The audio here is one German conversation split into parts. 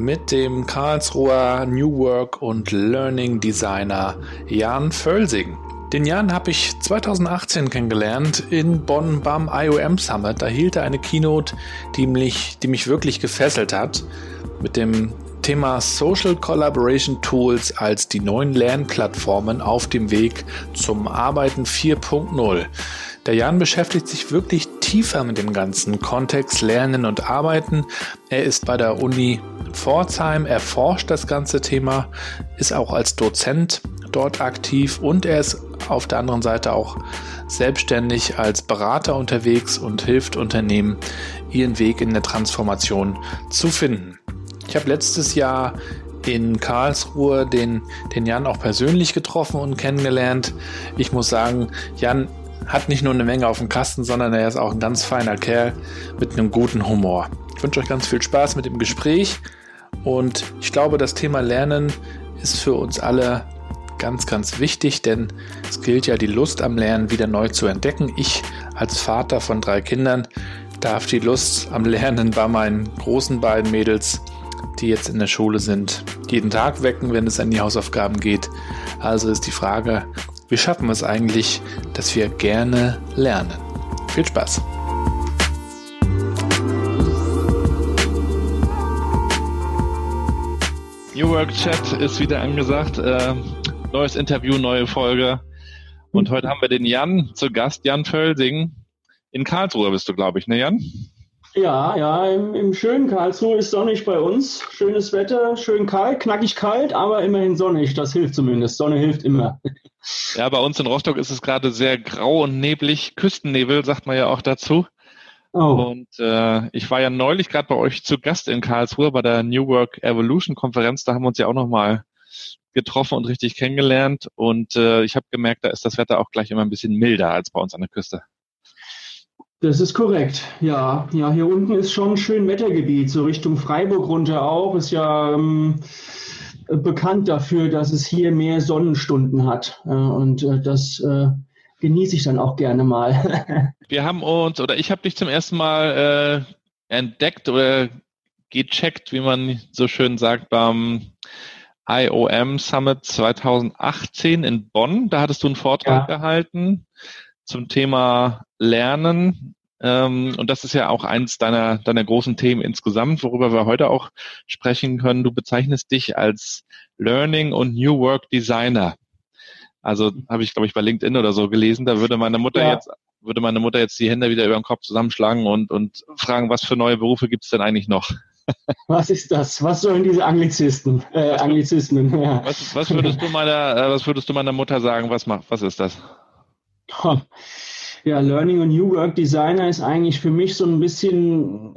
mit dem Karlsruher New Work und Learning Designer Jan Völsing. Den Jan habe ich 2018 kennengelernt in Bonn beim IOM Summit. Da hielt er eine Keynote, die mich, die mich wirklich gefesselt hat, mit dem Thema Social Collaboration Tools als die neuen Lernplattformen auf dem Weg zum Arbeiten 4.0. Der Jan beschäftigt sich wirklich tiefer mit dem ganzen Kontext Lernen und Arbeiten. Er ist bei der Uni Pforzheim, erforscht das ganze Thema, ist auch als Dozent dort aktiv und er ist auf der anderen Seite auch selbstständig als Berater unterwegs und hilft Unternehmen, ihren Weg in der Transformation zu finden. Ich habe letztes Jahr in Karlsruhe den, den Jan auch persönlich getroffen und kennengelernt. Ich muss sagen, Jan hat nicht nur eine Menge auf dem Kasten, sondern er ist auch ein ganz feiner Kerl mit einem guten Humor. Ich wünsche euch ganz viel Spaß mit dem Gespräch. Und ich glaube, das Thema Lernen ist für uns alle ganz, ganz wichtig, denn es gilt ja, die Lust am Lernen wieder neu zu entdecken. Ich als Vater von drei Kindern darf die Lust am Lernen bei meinen großen beiden Mädels, die jetzt in der Schule sind, jeden Tag wecken, wenn es an die Hausaufgaben geht. Also ist die Frage, wie schaffen wir es eigentlich, dass wir gerne lernen? Viel Spaß! New Work Chat ist wieder angesagt. Äh, neues Interview, neue Folge. Und heute haben wir den Jan zu Gast, Jan Völsing. In Karlsruhe bist du, glaube ich, ne Jan? Ja, ja, im, im, schönen Karlsruhe ist sonnig bei uns. Schönes Wetter, schön kalt, knackig kalt, aber immerhin sonnig. Das hilft zumindest. Sonne hilft immer. Ja, bei uns in Rostock ist es gerade sehr grau und neblig. Küstennebel sagt man ja auch dazu. Oh. Und äh, ich war ja neulich gerade bei euch zu Gast in Karlsruhe bei der New Work Evolution Konferenz. Da haben wir uns ja auch nochmal getroffen und richtig kennengelernt. Und äh, ich habe gemerkt, da ist das Wetter auch gleich immer ein bisschen milder als bei uns an der Küste. Das ist korrekt. Ja, ja, hier unten ist schon ein schön Wettergebiet, so Richtung Freiburg runter auch. Ist ja ähm, bekannt dafür, dass es hier mehr Sonnenstunden hat. Äh, und äh, das äh, genieße ich dann auch gerne mal. Wir haben uns, oder ich habe dich zum ersten Mal äh, entdeckt oder gecheckt, wie man so schön sagt, beim IOM Summit 2018 in Bonn. Da hattest du einen Vortrag ja. gehalten zum Thema Lernen. Ähm, und das ist ja auch eins deiner, deiner großen Themen insgesamt, worüber wir heute auch sprechen können. Du bezeichnest dich als Learning und New Work Designer. Also habe ich, glaube ich, bei LinkedIn oder so gelesen, da würde meine Mutter ja. jetzt, würde meine Mutter jetzt die Hände wieder über den Kopf zusammenschlagen und, und fragen, was für neue Berufe gibt es denn eigentlich noch? Was ist das? Was sollen diese Anglizisten, äh, Anglizismen? Ja. Was, was, würdest du meiner, äh, was würdest du meiner Mutter sagen? Was macht, was ist das? Ja, Learning und New Work Designer ist eigentlich für mich so ein bisschen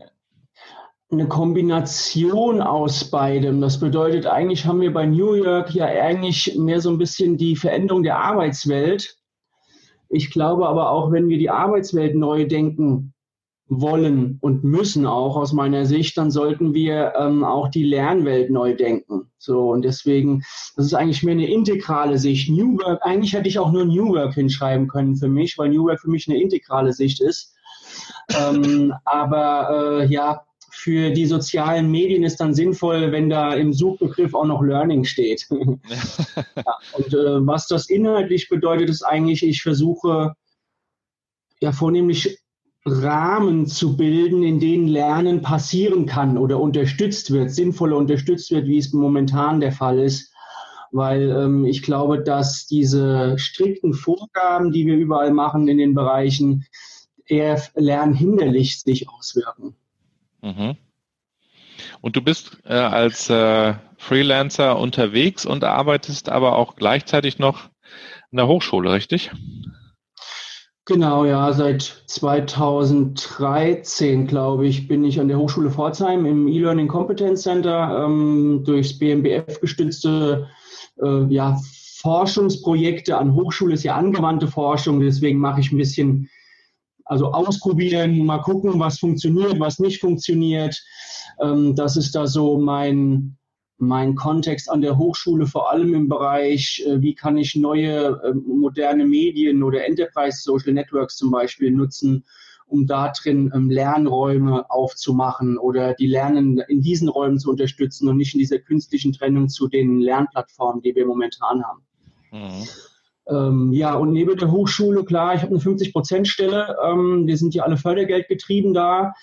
eine Kombination aus beidem. Das bedeutet, eigentlich haben wir bei New York ja eigentlich mehr so ein bisschen die Veränderung der Arbeitswelt. Ich glaube aber auch, wenn wir die Arbeitswelt neu denken wollen und müssen auch aus meiner Sicht, dann sollten wir ähm, auch die Lernwelt neu denken. So und deswegen, das ist eigentlich mehr eine integrale Sicht. New Work, eigentlich hätte ich auch nur New Work hinschreiben können für mich, weil New Work für mich eine integrale Sicht ist. Ähm, aber äh, ja, für die sozialen Medien ist dann sinnvoll, wenn da im Suchbegriff auch noch Learning steht. ja, und äh, was das inhaltlich bedeutet, ist eigentlich, ich versuche ja vornehmlich Rahmen zu bilden, in denen Lernen passieren kann oder unterstützt wird, sinnvoller unterstützt wird, wie es momentan der Fall ist. Weil ähm, ich glaube, dass diese strikten Vorgaben, die wir überall machen in den Bereichen, eher lernhinderlich sich auswirken. Mhm. Und du bist äh, als äh, Freelancer unterwegs und arbeitest aber auch gleichzeitig noch in der Hochschule, richtig? Genau, ja, seit 2013, glaube ich, bin ich an der Hochschule Pforzheim im E-Learning Competence Center ähm, durchs BMBF gestützte äh, ja, Forschungsprojekte an Hochschule ist ja angewandte Forschung, deswegen mache ich ein bisschen, also ausprobieren, mal gucken, was funktioniert, was nicht funktioniert. Ähm, das ist da so mein, mein Kontext an der Hochschule, vor allem im Bereich, äh, wie kann ich neue äh, moderne Medien oder Enterprise Social Networks zum Beispiel nutzen, um da drin ähm, Lernräume aufzumachen oder die Lernen in diesen Räumen zu unterstützen und nicht in dieser künstlichen Trennung zu den Lernplattformen, die wir momentan haben. Mhm. Ähm, ja, und neben der Hochschule, klar, ich habe eine 50-Prozent-Stelle. Ähm, wir sind ja alle fördergeldgetrieben da.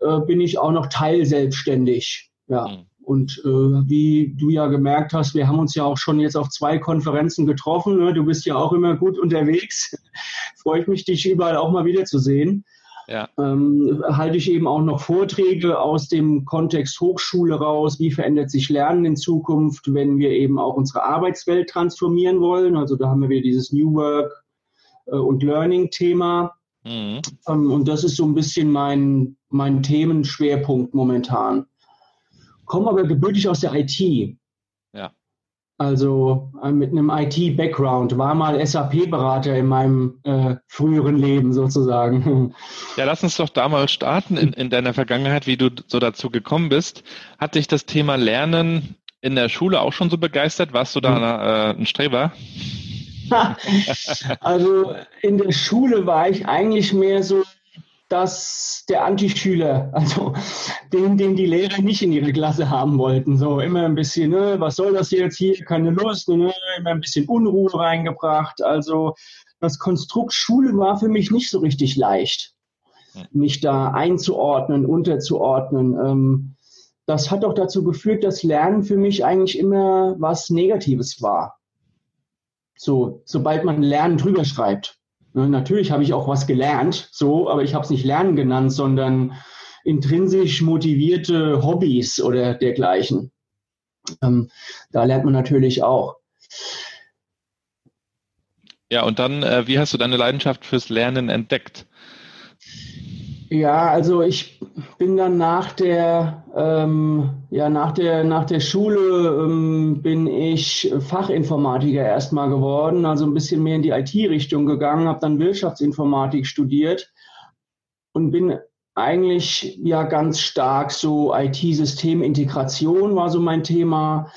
Äh, bin ich auch noch teilselbstständig. Ja. Mhm. Und äh, wie du ja gemerkt hast, wir haben uns ja auch schon jetzt auf zwei Konferenzen getroffen. Ne? Du bist ja auch immer gut unterwegs. Freut mich, dich überall auch mal wiederzusehen. Ja. Ähm, halte ich eben auch noch Vorträge aus dem Kontext Hochschule raus. Wie verändert sich Lernen in Zukunft, wenn wir eben auch unsere Arbeitswelt transformieren wollen? Also da haben wir wieder dieses New Work äh, und Learning-Thema. Mhm. Ähm, und das ist so ein bisschen mein, mein Themenschwerpunkt momentan komme aber gebürtig aus der IT. Ja. Also äh, mit einem IT-Background, war mal SAP-Berater in meinem äh, früheren Leben sozusagen. Ja, lass uns doch da mal starten in, in deiner Vergangenheit, wie du so dazu gekommen bist. Hat dich das Thema Lernen in der Schule auch schon so begeistert? Warst du da äh, ein Streber? also in der Schule war ich eigentlich mehr so dass der Antischüler, also den, den die Lehrer nicht in ihre Klasse haben wollten, so immer ein bisschen, ne, was soll das jetzt hier, keine Lust, ne, immer ein bisschen Unruhe reingebracht. Also das Konstrukt Schule war für mich nicht so richtig leicht, mich da einzuordnen, unterzuordnen. Ähm, das hat auch dazu geführt, dass Lernen für mich eigentlich immer was Negatives war. So, sobald man Lernen drüber schreibt. Ne, natürlich habe ich auch was gelernt, so, aber ich habe es nicht Lernen genannt, sondern intrinsisch motivierte Hobbys oder dergleichen. Ähm, da lernt man natürlich auch. Ja, und dann, äh, wie hast du deine Leidenschaft fürs Lernen entdeckt? Ja, also ich bin dann nach der, ähm, ja, nach der, nach der Schule ähm, bin ich Fachinformatiker erstmal geworden, also ein bisschen mehr in die IT-Richtung gegangen, habe dann Wirtschaftsinformatik studiert und bin eigentlich ja ganz stark so IT-Systemintegration war so mein Thema,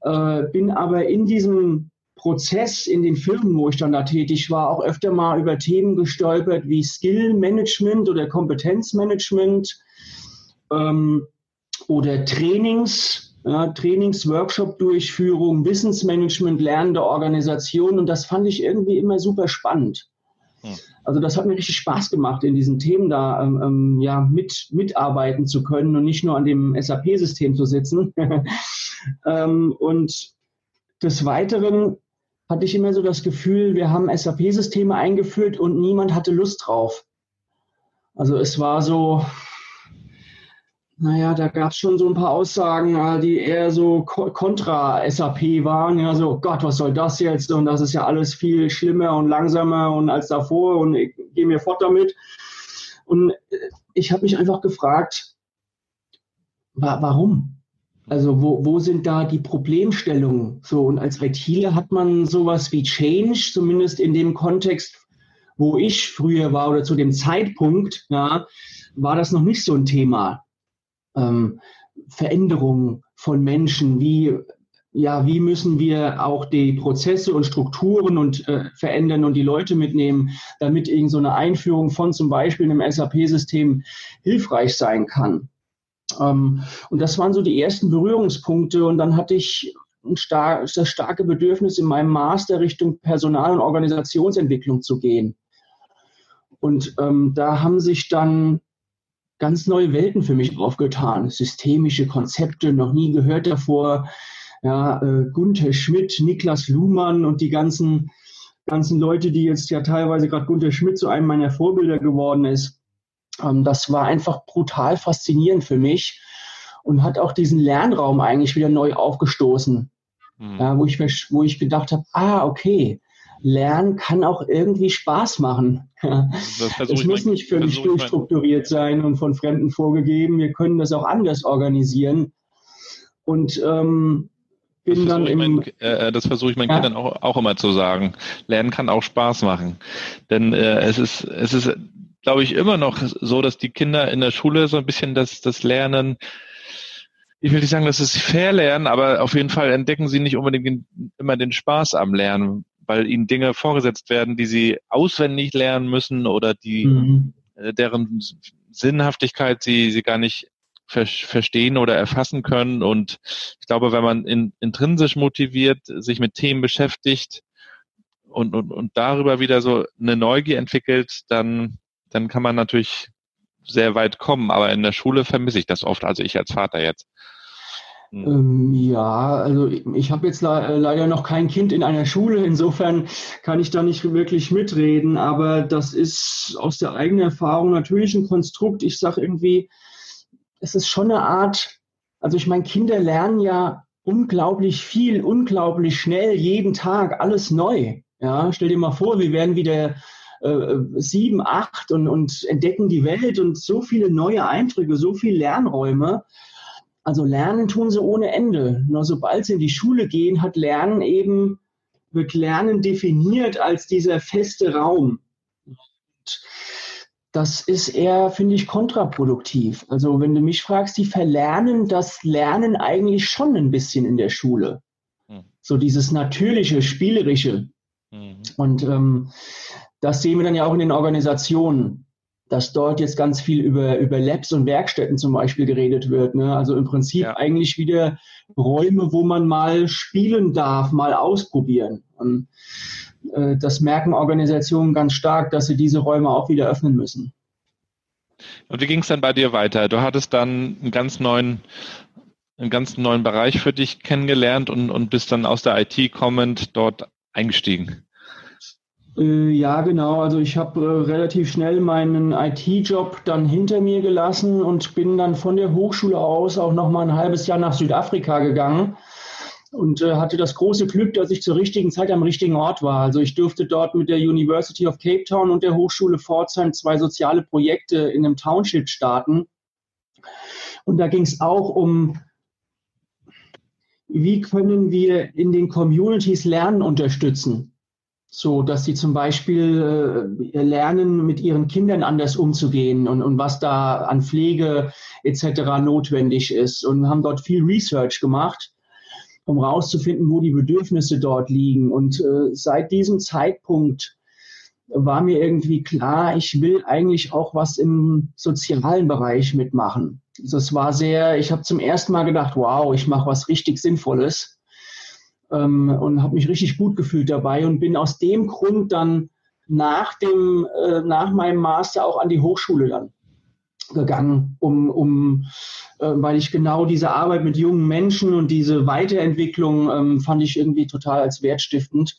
äh, bin aber in diesem Prozess in den Firmen, wo ich dann da tätig war, auch öfter mal über Themen gestolpert wie Skill Management oder Kompetenzmanagement ähm, oder Trainings, ja, Trainings-Workshop-Durchführung, Wissensmanagement, lernende Organisation und das fand ich irgendwie immer super spannend. Hm. Also das hat mir richtig Spaß gemacht, in diesen Themen da ähm, ähm ja, mit, mitarbeiten zu können und nicht nur an dem SAP-System zu sitzen. ähm, und des Weiteren hatte ich immer so das Gefühl, wir haben SAP-Systeme eingeführt und niemand hatte Lust drauf. Also es war so, naja, da gab es schon so ein paar Aussagen, die eher so kontra SAP waren. Ja, so, Gott, was soll das jetzt? Und das ist ja alles viel schlimmer und langsamer und als davor und ich gehe mir fort damit. Und ich habe mich einfach gefragt, warum? Also wo, wo sind da die Problemstellungen? So, und als ITler hat man sowas wie Change, zumindest in dem Kontext, wo ich früher war oder zu dem Zeitpunkt, ja, war das noch nicht so ein Thema. Ähm, Veränderung von Menschen, wie, ja, wie müssen wir auch die Prozesse und Strukturen und äh, verändern und die Leute mitnehmen, damit irgend so eine Einführung von zum Beispiel einem SAP-System hilfreich sein kann. Ähm, und das waren so die ersten Berührungspunkte. Und dann hatte ich ein star das starke Bedürfnis, in meinem Master Richtung Personal- und Organisationsentwicklung zu gehen. Und ähm, da haben sich dann ganz neue Welten für mich aufgetan. Systemische Konzepte, noch nie gehört davor. Ja, äh, Gunther Schmidt, Niklas Luhmann und die ganzen, ganzen Leute, die jetzt ja teilweise gerade Gunther Schmidt zu einem meiner Vorbilder geworden ist. Ähm, das war einfach brutal faszinierend für mich und hat auch diesen Lernraum eigentlich wieder neu aufgestoßen. Mhm. Ja, wo, ich, wo ich gedacht habe, ah, okay, Lernen kann auch irgendwie Spaß machen. Es muss nicht völlig durchstrukturiert sein und von Fremden vorgegeben. Wir können das auch anders organisieren. Und ähm, bin dann im. Mein, äh, das versuche ich meinen ja? Kindern auch, auch immer zu sagen. Lernen kann auch Spaß machen. Denn äh, es ist, es ist, glaube ich, immer noch so, dass die Kinder in der Schule so ein bisschen das, das Lernen ich will nicht sagen, dass sie fair lernen, aber auf jeden Fall entdecken sie nicht unbedingt immer den Spaß am Lernen, weil ihnen Dinge vorgesetzt werden, die sie auswendig lernen müssen oder die mhm. Äh, deren Sinnhaftigkeit sie, sie gar nicht ver verstehen oder erfassen können. Und ich glaube, wenn man in, intrinsisch motiviert sich mit Themen beschäftigt und, und, und darüber wieder so eine Neugier entwickelt, dann, dann kann man natürlich sehr weit kommen. Aber in der Schule vermisse ich das oft, also ich als Vater jetzt. Hm. Ähm, ja, also ich habe jetzt le leider noch kein Kind in einer Schule, insofern kann ich da nicht wirklich mitreden, aber das ist aus der eigenen Erfahrung natürlich ein Konstrukt. Ich sage irgendwie, es ist schon eine Art, also ich meine, Kinder lernen ja unglaublich viel, unglaublich schnell, jeden Tag, alles neu. Ja, stell dir mal vor, wir werden wieder äh, sieben, acht und, und entdecken die Welt und so viele neue Eindrücke, so viele Lernräume. Also lernen tun sie ohne Ende. Nur sobald sie in die Schule gehen, hat Lernen eben, wird Lernen definiert als dieser feste Raum. Das ist eher, finde ich, kontraproduktiv. Also wenn du mich fragst, die verlernen das Lernen eigentlich schon ein bisschen in der Schule. Hm. So dieses natürliche, spielerische. Mhm. Und ähm, das sehen wir dann ja auch in den Organisationen dass dort jetzt ganz viel über, über Labs und Werkstätten zum Beispiel geredet wird. Ne? Also im Prinzip ja. eigentlich wieder Räume, wo man mal spielen darf, mal ausprobieren. Und äh, das merken Organisationen ganz stark, dass sie diese Räume auch wieder öffnen müssen. Und wie ging es dann bei dir weiter? Du hattest dann einen ganz neuen, einen ganz neuen Bereich für dich kennengelernt und, und bist dann aus der IT kommend dort eingestiegen. Äh, ja, genau. Also ich habe äh, relativ schnell meinen IT-Job dann hinter mir gelassen und bin dann von der Hochschule aus auch noch mal ein halbes Jahr nach Südafrika gegangen und äh, hatte das große Glück, dass ich zur richtigen Zeit am richtigen Ort war. Also ich durfte dort mit der University of Cape Town und der Hochschule Pforzheim zwei soziale Projekte in einem Township starten. Und da ging es auch um wie können wir in den Communities Lernen unterstützen? So dass sie zum Beispiel äh, lernen, mit ihren Kindern anders umzugehen und, und was da an Pflege etc. notwendig ist und haben dort viel Research gemacht, um herauszufinden, wo die Bedürfnisse dort liegen. Und äh, seit diesem Zeitpunkt war mir irgendwie klar, ich will eigentlich auch was im sozialen Bereich mitmachen. Das war sehr, ich habe zum ersten Mal gedacht, wow, ich mache was richtig Sinnvolles ähm, und habe mich richtig gut gefühlt dabei und bin aus dem Grund dann nach dem äh, nach meinem Master auch an die Hochschule dann gegangen, um, um äh, weil ich genau diese Arbeit mit jungen Menschen und diese Weiterentwicklung ähm, fand ich irgendwie total als wertstiftend.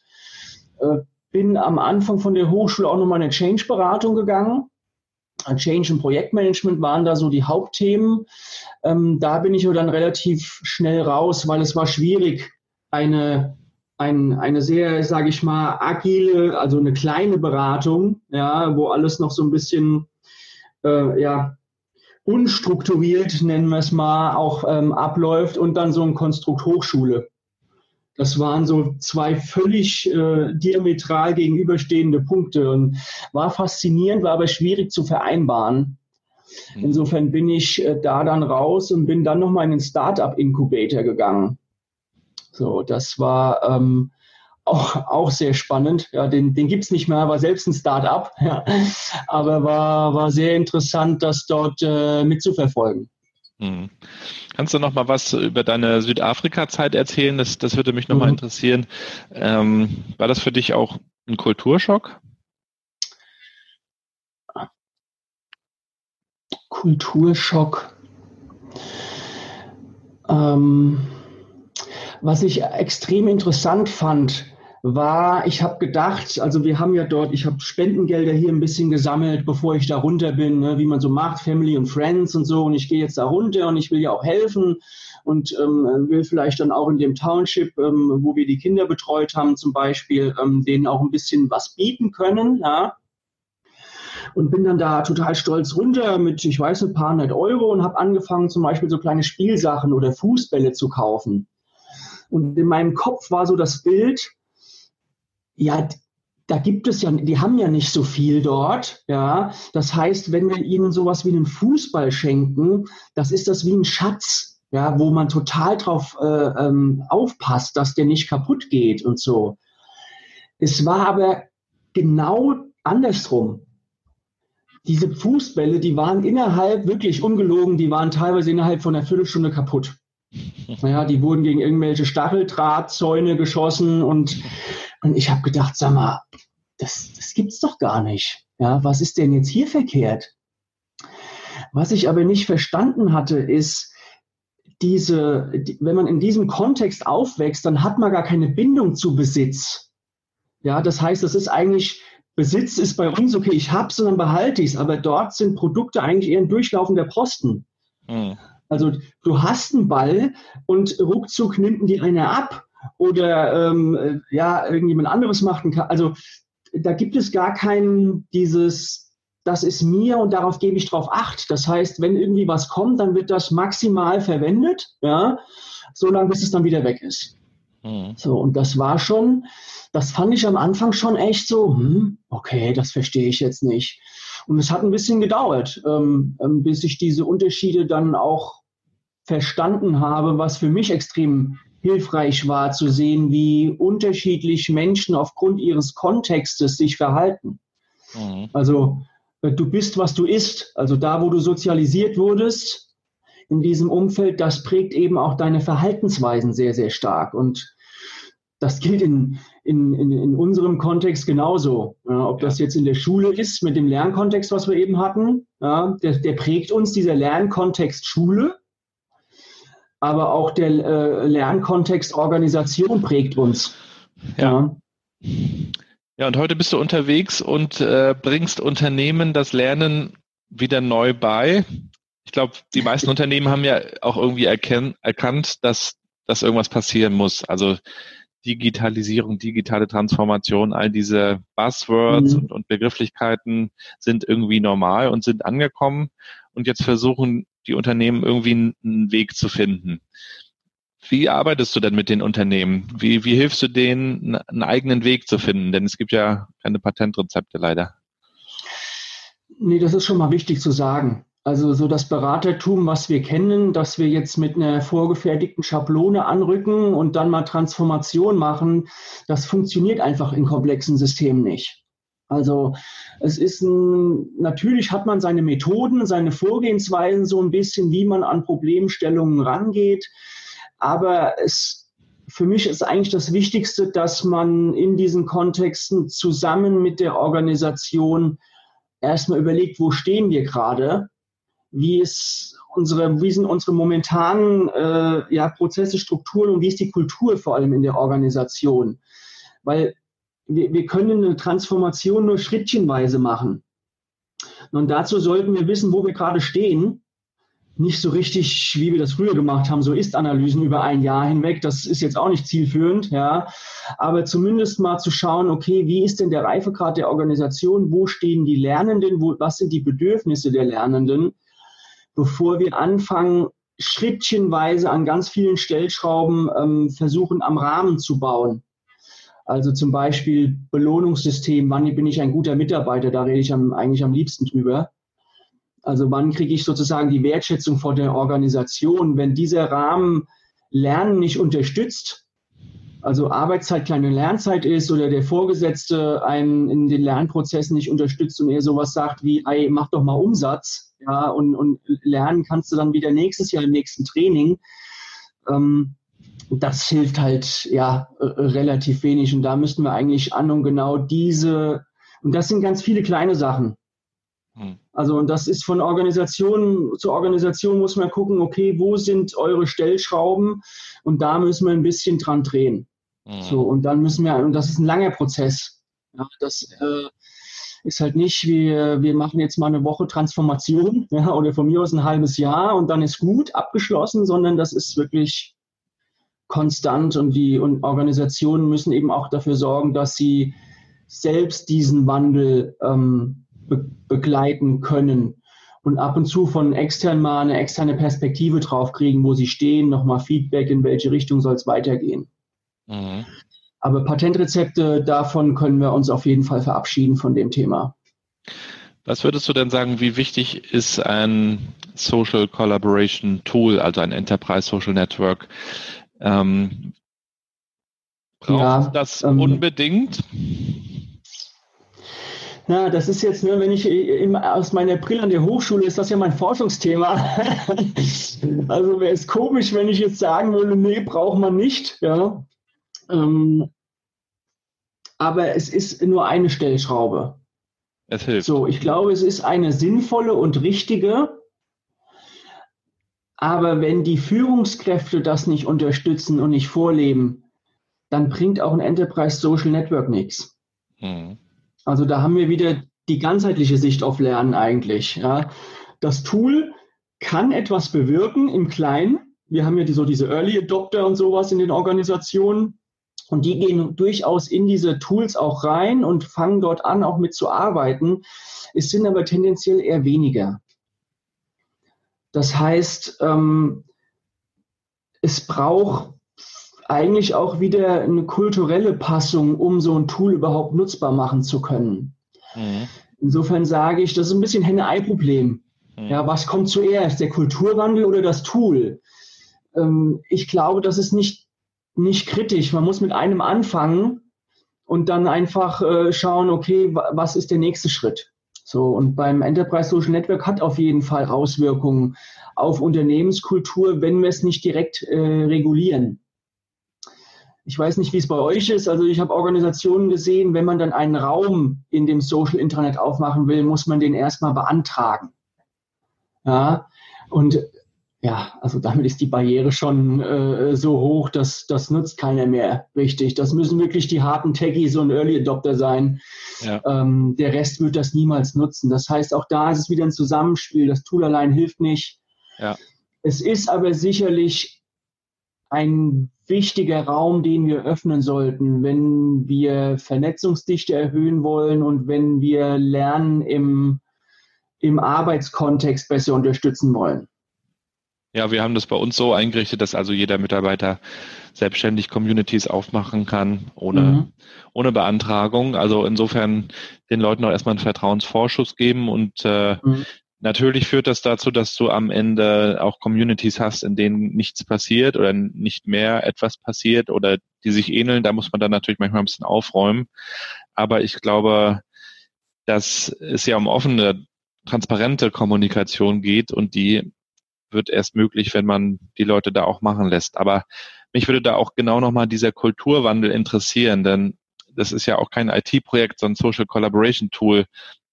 Äh, bin am Anfang von der Hochschule auch nochmal eine Change-Beratung gegangen. Change und Projektmanagement waren da so die Hauptthemen. Ähm, da bin ich aber dann relativ schnell raus, weil es war schwierig, eine, ein, eine sehr, sage ich mal, agile, also eine kleine Beratung, ja, wo alles noch so ein bisschen, äh, ja, unstrukturiert, nennen wir es mal, auch ähm, abläuft und dann so ein Konstrukt Hochschule. Das waren so zwei völlig äh, diametral gegenüberstehende Punkte und war faszinierend, war aber schwierig zu vereinbaren. Mhm. Insofern bin ich äh, da dann raus und bin dann nochmal in den Startup-Incubator gegangen. So, das war ähm, auch, auch sehr spannend. Ja, den, den gibt es nicht mehr, war selbst ein Start-up. Ja. Aber war, war sehr interessant, das dort äh, mitzuverfolgen. Mhm. Kannst du noch mal was über deine Südafrika-Zeit erzählen? Das, das würde mich noch mhm. mal interessieren. Ähm, war das für dich auch ein Kulturschock? Kulturschock. Ähm, was ich extrem interessant fand, war, ich habe gedacht, also wir haben ja dort, ich habe Spendengelder hier ein bisschen gesammelt, bevor ich da runter bin, ne, wie man so macht, Family und Friends und so. Und ich gehe jetzt da runter und ich will ja auch helfen und ähm, will vielleicht dann auch in dem Township, ähm, wo wir die Kinder betreut haben, zum Beispiel, ähm, denen auch ein bisschen was bieten können. Ja und bin dann da total stolz runter mit, ich weiß, ein paar hundert Euro und habe angefangen, zum Beispiel so kleine Spielsachen oder Fußbälle zu kaufen. Und in meinem Kopf war so das Bild, ja, da gibt es ja, die haben ja nicht so viel dort, ja. Das heißt, wenn wir ihnen sowas wie einen Fußball schenken, das ist das wie ein Schatz, ja, wo man total drauf äh, ähm, aufpasst, dass der nicht kaputt geht und so. Es war aber genau andersrum diese Fußbälle, die waren innerhalb, wirklich ungelogen, die waren teilweise innerhalb von einer Viertelstunde kaputt. Naja, die wurden gegen irgendwelche Stacheldrahtzäune geschossen und, und ich habe gedacht, sag mal, das, das gibt's doch gar nicht. Ja, was ist denn jetzt hier verkehrt? Was ich aber nicht verstanden hatte, ist, diese, wenn man in diesem Kontext aufwächst, dann hat man gar keine Bindung zu Besitz. Ja, das heißt, es ist eigentlich Besitz ist bei uns, okay, ich habe es und dann behalte ich es, aber dort sind Produkte eigentlich eher ein Durchlaufen der Posten. Mhm. Also du hast einen Ball und ruckzuck nimmt die einer ab oder ähm, ja, irgendjemand anderes macht einen Also da gibt es gar kein dieses, das ist mir und darauf gebe ich drauf acht. Das heißt, wenn irgendwie was kommt, dann wird das maximal verwendet, ja, solange bis es dann wieder weg ist. Mhm. So, und das war schon, das fand ich am Anfang schon echt so, hm, okay, das verstehe ich jetzt nicht. Und es hat ein bisschen gedauert, ähm, ähm, bis ich diese Unterschiede dann auch verstanden habe, was für mich extrem hilfreich war, zu sehen, wie unterschiedlich Menschen aufgrund ihres Kontextes sich verhalten. Mhm. Also äh, du bist, was du isst. Also da, wo du sozialisiert wurdest, in diesem Umfeld, das prägt eben auch deine Verhaltensweisen sehr, sehr stark. Und das gilt in, in, in, in unserem Kontext genauso. Ja, ob das jetzt in der Schule ist, mit dem Lernkontext, was wir eben hatten, ja, der, der prägt uns, dieser Lernkontext Schule, aber auch der äh, Lernkontext Organisation prägt uns. Ja. ja. ja. und heute bist du unterwegs und äh, bringst Unternehmen das Lernen wieder neu bei ich glaube, die meisten Unternehmen haben ja auch irgendwie erken, erkannt, dass, dass irgendwas passieren muss. Also Digitalisierung, digitale Transformation, all diese Buzzwords mhm. und, und Begrifflichkeiten sind irgendwie normal und sind angekommen. Und jetzt versuchen die Unternehmen irgendwie einen Weg zu finden. Wie arbeitest du denn mit den Unternehmen? Wie, wie hilfst du denen, einen eigenen Weg zu finden? Denn es gibt ja keine Patentrezepte leider. Nee, das ist schon mal wichtig zu sagen. Also so das Beratertum, was wir kennen, dass wir jetzt mit einer vorgefertigten Schablone anrücken und dann mal Transformation machen, das funktioniert einfach in komplexen Systemen nicht. Also es ist ein, natürlich hat man seine Methoden, seine Vorgehensweisen so ein bisschen, wie man an Problemstellungen rangeht. Aber es, für mich ist eigentlich das Wichtigste, dass man in diesen Kontexten zusammen mit der Organisation erstmal überlegt, wo stehen wir gerade wie ist unsere, wie sind unsere momentanen äh, ja, Prozesse, Strukturen und wie ist die Kultur vor allem in der Organisation? Weil wir, wir können eine Transformation nur schrittchenweise machen. Und dazu sollten wir wissen, wo wir gerade stehen. Nicht so richtig, wie wir das früher gemacht haben, so Ist-Analysen über ein Jahr hinweg. Das ist jetzt auch nicht zielführend, ja. Aber zumindest mal zu schauen, okay, wie ist denn der Reifegrad der Organisation? Wo stehen die Lernenden? Wo, was sind die Bedürfnisse der Lernenden? bevor wir anfangen, schrittchenweise an ganz vielen Stellschrauben ähm, versuchen, am Rahmen zu bauen. Also zum Beispiel Belohnungssystem, wann bin ich ein guter Mitarbeiter, da rede ich am, eigentlich am liebsten drüber. Also wann kriege ich sozusagen die Wertschätzung vor der Organisation, wenn dieser Rahmen Lernen nicht unterstützt, also Arbeitszeit kleine Lernzeit ist oder der Vorgesetzte einen in den Lernprozessen nicht unterstützt und er sowas sagt wie, ey, mach doch mal Umsatz, ja, und, und lernen kannst du dann wieder nächstes Jahr im nächsten Training. Ähm, das hilft halt ja relativ wenig und da müssten wir eigentlich an und genau diese und das sind ganz viele kleine Sachen. Hm. Also und das ist von Organisation zu Organisation muss man gucken, okay, wo sind eure Stellschrauben und da müssen wir ein bisschen dran drehen. Mhm. So und dann müssen wir und das ist ein langer Prozess. Ja, das äh, ist halt nicht, wir, wir machen jetzt mal eine Woche Transformation ja, oder von mir aus ein halbes Jahr und dann ist gut abgeschlossen, sondern das ist wirklich konstant und die und Organisationen müssen eben auch dafür sorgen, dass sie selbst diesen Wandel ähm, be begleiten können und ab und zu von extern mal eine externe Perspektive drauf kriegen, wo sie stehen, nochmal Feedback, in welche Richtung soll es weitergehen. Mhm. Aber Patentrezepte, davon können wir uns auf jeden Fall verabschieden von dem Thema. Was würdest du denn sagen, wie wichtig ist ein Social Collaboration Tool, also ein Enterprise Social Network? Ähm, braucht ja, das ähm, unbedingt? Na, das ist jetzt nur, wenn ich im, aus meiner Brille an der Hochschule ist das ja mein Forschungsthema. also wäre es komisch, wenn ich jetzt sagen würde, nee, braucht man nicht. Ja. Ähm, aber es ist nur eine Stellschraube. Es hilft. So, ich glaube, es ist eine sinnvolle und richtige. Aber wenn die Führungskräfte das nicht unterstützen und nicht vorleben, dann bringt auch ein Enterprise Social Network nichts. Mhm. Also da haben wir wieder die ganzheitliche Sicht auf Lernen eigentlich. Ja. Das Tool kann etwas bewirken im Kleinen. Wir haben ja die, so diese Early Adopter und sowas in den Organisationen. Und die gehen durchaus in diese Tools auch rein und fangen dort an, auch mit zu arbeiten. Es sind aber tendenziell eher weniger. Das heißt, ähm, es braucht eigentlich auch wieder eine kulturelle Passung, um so ein Tool überhaupt nutzbar machen zu können. Mhm. Insofern sage ich, das ist ein bisschen Henne-Ei-Problem. Mhm. Ja, was kommt zuerst, der Kulturwandel oder das Tool? Ähm, ich glaube, das ist nicht, nicht kritisch. Man muss mit einem anfangen und dann einfach äh, schauen, okay, was ist der nächste Schritt? So, und beim Enterprise Social Network hat auf jeden Fall Auswirkungen auf Unternehmenskultur, wenn wir es nicht direkt äh, regulieren. Ich weiß nicht, wie es bei euch ist. Also ich habe Organisationen gesehen, wenn man dann einen Raum in dem Social Internet aufmachen will, muss man den erstmal beantragen. Ja, und ja, also damit ist die Barriere schon äh, so hoch, dass das nutzt keiner mehr richtig. Das müssen wirklich die harten Techies und Early Adopter sein. Ja. Ähm, der Rest wird das niemals nutzen. Das heißt, auch da ist es wieder ein Zusammenspiel. Das Tool allein hilft nicht. Ja. Es ist aber sicherlich ein wichtiger Raum, den wir öffnen sollten, wenn wir Vernetzungsdichte erhöhen wollen und wenn wir Lernen im, im Arbeitskontext besser unterstützen wollen. Ja, wir haben das bei uns so eingerichtet, dass also jeder Mitarbeiter selbstständig Communities aufmachen kann, ohne, mhm. ohne Beantragung. Also insofern den Leuten auch erstmal einen Vertrauensvorschuss geben und äh, mhm. Natürlich führt das dazu, dass du am Ende auch Communities hast, in denen nichts passiert oder nicht mehr etwas passiert oder die sich ähneln. Da muss man dann natürlich manchmal ein bisschen aufräumen. Aber ich glaube, dass es ja um offene, transparente Kommunikation geht und die wird erst möglich, wenn man die Leute da auch machen lässt. Aber mich würde da auch genau nochmal dieser Kulturwandel interessieren, denn das ist ja auch kein IT-Projekt, sondern Social Collaboration Tool,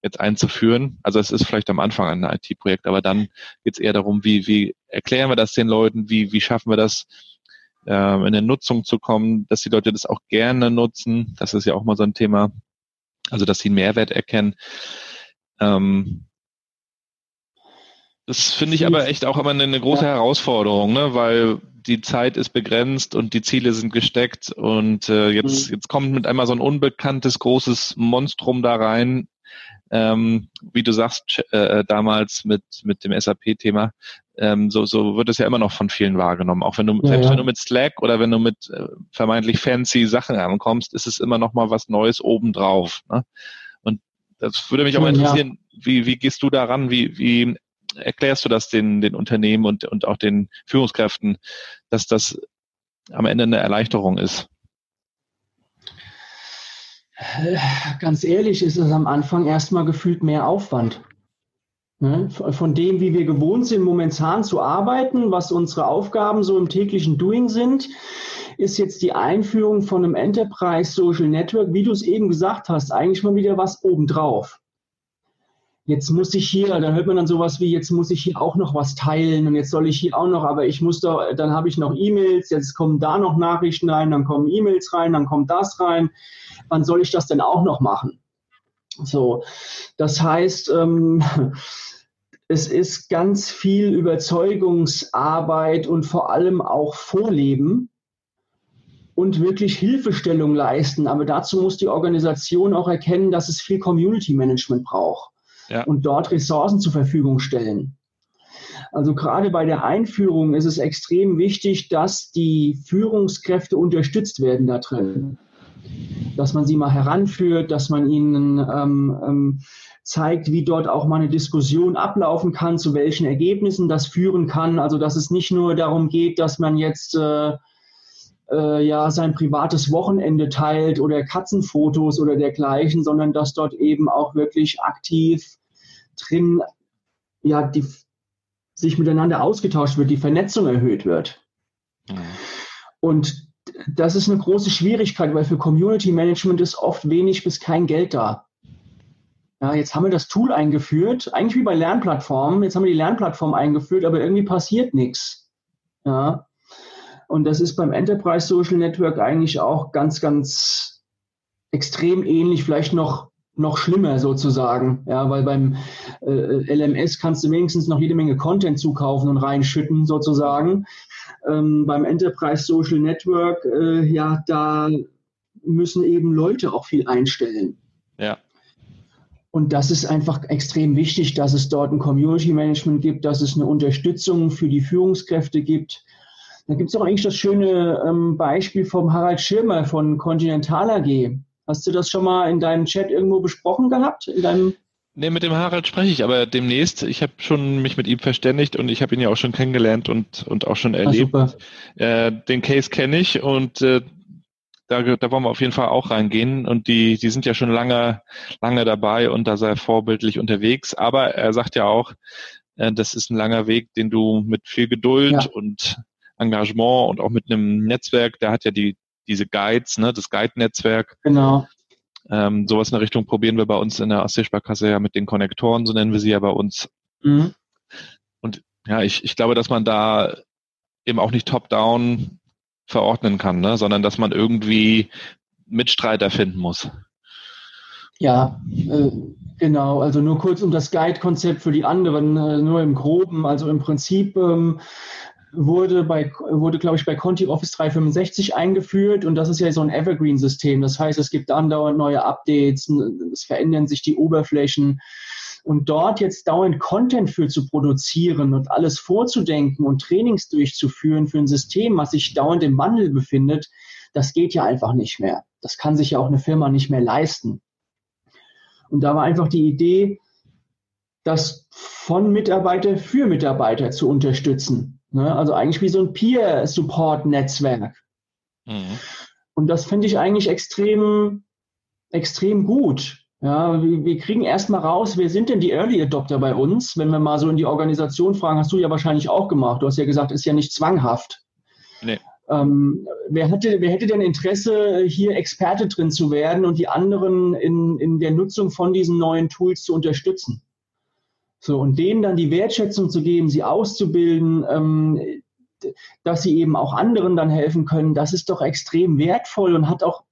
jetzt einzuführen. Also es ist vielleicht am Anfang ein IT-Projekt, aber dann geht es eher darum, wie, wie erklären wir das den Leuten, wie, wie schaffen wir das, äh, in der Nutzung zu kommen, dass die Leute das auch gerne nutzen. Das ist ja auch mal so ein Thema. Also dass sie einen Mehrwert erkennen. Ähm, das finde ich aber echt auch immer eine, eine große ja. Herausforderung, ne? weil die Zeit ist begrenzt und die Ziele sind gesteckt und äh, jetzt, mhm. jetzt kommt mit einmal so ein unbekanntes großes Monstrum da rein, ähm, wie du sagst, äh, damals mit, mit dem SAP-Thema, ähm, so, so wird es ja immer noch von vielen wahrgenommen. Auch wenn du, ja, selbst ja. wenn du mit Slack oder wenn du mit äh, vermeintlich fancy Sachen ankommst, ist es immer noch mal was Neues obendrauf. Ne? Und das würde mich auch interessieren, ja. wie, wie gehst du daran? Wie, wie erklärst du das den, den Unternehmen und, und auch den Führungskräften, dass das am Ende eine Erleichterung ist? Ganz ehrlich ist es am Anfang erstmal gefühlt mehr Aufwand. Ne? Von dem, wie wir gewohnt sind, momentan zu arbeiten, was unsere Aufgaben so im täglichen Doing sind, ist jetzt die Einführung von einem Enterprise Social Network, wie du es eben gesagt hast, eigentlich mal wieder was obendrauf. Jetzt muss ich hier, da hört man dann sowas wie, jetzt muss ich hier auch noch was teilen und jetzt soll ich hier auch noch, aber ich muss da, dann habe ich noch E-Mails, jetzt kommen da noch Nachrichten rein, dann kommen E-Mails rein, dann kommt das rein. Wann soll ich das denn auch noch machen? So, das heißt, ähm, es ist ganz viel Überzeugungsarbeit und vor allem auch Vorleben und wirklich Hilfestellung leisten. Aber dazu muss die Organisation auch erkennen, dass es viel Community Management braucht ja. und dort Ressourcen zur Verfügung stellen. Also gerade bei der Einführung ist es extrem wichtig, dass die Führungskräfte unterstützt werden da drin. Dass man sie mal heranführt, dass man ihnen ähm, ähm, zeigt, wie dort auch mal eine Diskussion ablaufen kann, zu welchen Ergebnissen das führen kann. Also dass es nicht nur darum geht, dass man jetzt äh, äh, ja sein privates Wochenende teilt oder Katzenfotos oder dergleichen, sondern dass dort eben auch wirklich aktiv drin ja die sich miteinander ausgetauscht wird, die Vernetzung erhöht wird. Mhm. Und das ist eine große Schwierigkeit, weil für Community Management ist oft wenig bis kein Geld da. Ja, jetzt haben wir das Tool eingeführt, eigentlich wie bei Lernplattformen. Jetzt haben wir die Lernplattform eingeführt, aber irgendwie passiert nichts. Ja. Und das ist beim Enterprise Social Network eigentlich auch ganz, ganz extrem ähnlich, vielleicht noch, noch schlimmer sozusagen. Ja, weil beim äh, LMS kannst du wenigstens noch jede Menge Content zukaufen und reinschütten sozusagen. Ähm, beim Enterprise Social Network, äh, ja, da müssen eben Leute auch viel einstellen. Ja. Und das ist einfach extrem wichtig, dass es dort ein Community Management gibt, dass es eine Unterstützung für die Führungskräfte gibt. Da gibt es auch eigentlich das schöne ähm, Beispiel vom Harald Schirmer von Continental AG. Hast du das schon mal in deinem Chat irgendwo besprochen gehabt? In deinem Nee, mit dem Harald spreche ich aber demnächst. Ich habe schon mich mit ihm verständigt und ich habe ihn ja auch schon kennengelernt und, und auch schon ah, erlebt. Ah, äh, den Case kenne ich und äh, da, da wollen wir auf jeden Fall auch reingehen. Und die, die sind ja schon lange, lange dabei und da sei vorbildlich unterwegs. Aber er sagt ja auch, äh, das ist ein langer Weg, den du mit viel Geduld ja. und Engagement und auch mit einem Netzwerk, der hat ja die, diese Guides, ne, das Guide-Netzwerk. Genau. Ähm, sowas in der Richtung probieren wir bei uns in der Ostseesparkasse ja mit den Konnektoren, so nennen wir sie ja bei uns. Mhm. Und ja, ich, ich glaube, dass man da eben auch nicht top-down verordnen kann, ne? sondern dass man irgendwie Mitstreiter finden muss. Ja, äh, genau. Also nur kurz um das Guide-Konzept für die anderen, äh, nur im Groben. Also im Prinzip ähm, wurde bei, wurde, glaube ich, bei Conti Office 365 eingeführt und das ist ja so ein Evergreen-System. Das heißt, es gibt andauernd neue Updates, es verändern sich die Oberflächen. Und dort jetzt dauernd Content für zu produzieren und alles vorzudenken und Trainings durchzuführen für ein System, was sich dauernd im Wandel befindet, das geht ja einfach nicht mehr. Das kann sich ja auch eine Firma nicht mehr leisten. Und da war einfach die Idee, das von Mitarbeiter für Mitarbeiter zu unterstützen. Ne? Also eigentlich wie so ein Peer-Support-Netzwerk. Mhm. Und das finde ich eigentlich extrem, extrem gut. Ja, wir, wir kriegen erstmal raus, wer sind denn die Early Adopter bei uns? Wenn wir mal so in die Organisation fragen, hast du ja wahrscheinlich auch gemacht. Du hast ja gesagt, ist ja nicht zwanghaft. Nee. Ähm, wer, hatte, wer hätte denn Interesse, hier Experte drin zu werden und die anderen in, in der Nutzung von diesen neuen Tools zu unterstützen? So, und denen dann die Wertschätzung zu geben, sie auszubilden, ähm, dass sie eben auch anderen dann helfen können, das ist doch extrem wertvoll und hat auch